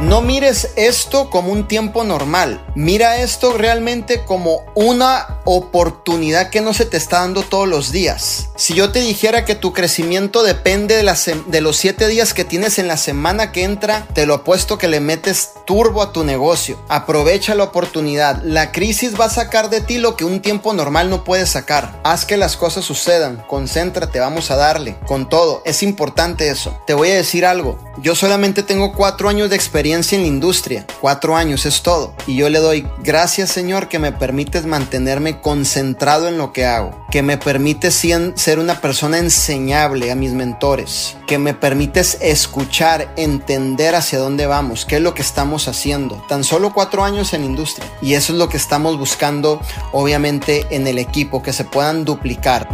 No mires esto como un tiempo normal. Mira esto realmente como una oportunidad que no se te está dando todos los días. Si yo te dijera que tu crecimiento depende de, los siete días que tienes en la semana que entra, te lo apuesto que le metes turbo a tu negocio. Aprovecha la oportunidad. La crisis va a sacar de ti lo que un tiempo normal no puede sacar. Haz que las cosas sucedan. Concéntrate, vamos a darle. Con todo, es importante eso. Te voy a decir algo. Yo solamente tengo cuatro años de experiencia en la industria. Cuatro años es todo. Y yo le doy gracias Señor que me permites mantenerme concentrado en lo que hago. Que me permites ser una persona enseñable a mis mentores. Que me permites escuchar, entender hacia dónde vamos. Qué es lo que estamos haciendo. Tan solo cuatro años en industria. Y eso es lo que estamos buscando obviamente en el equipo. Que se puedan duplicar.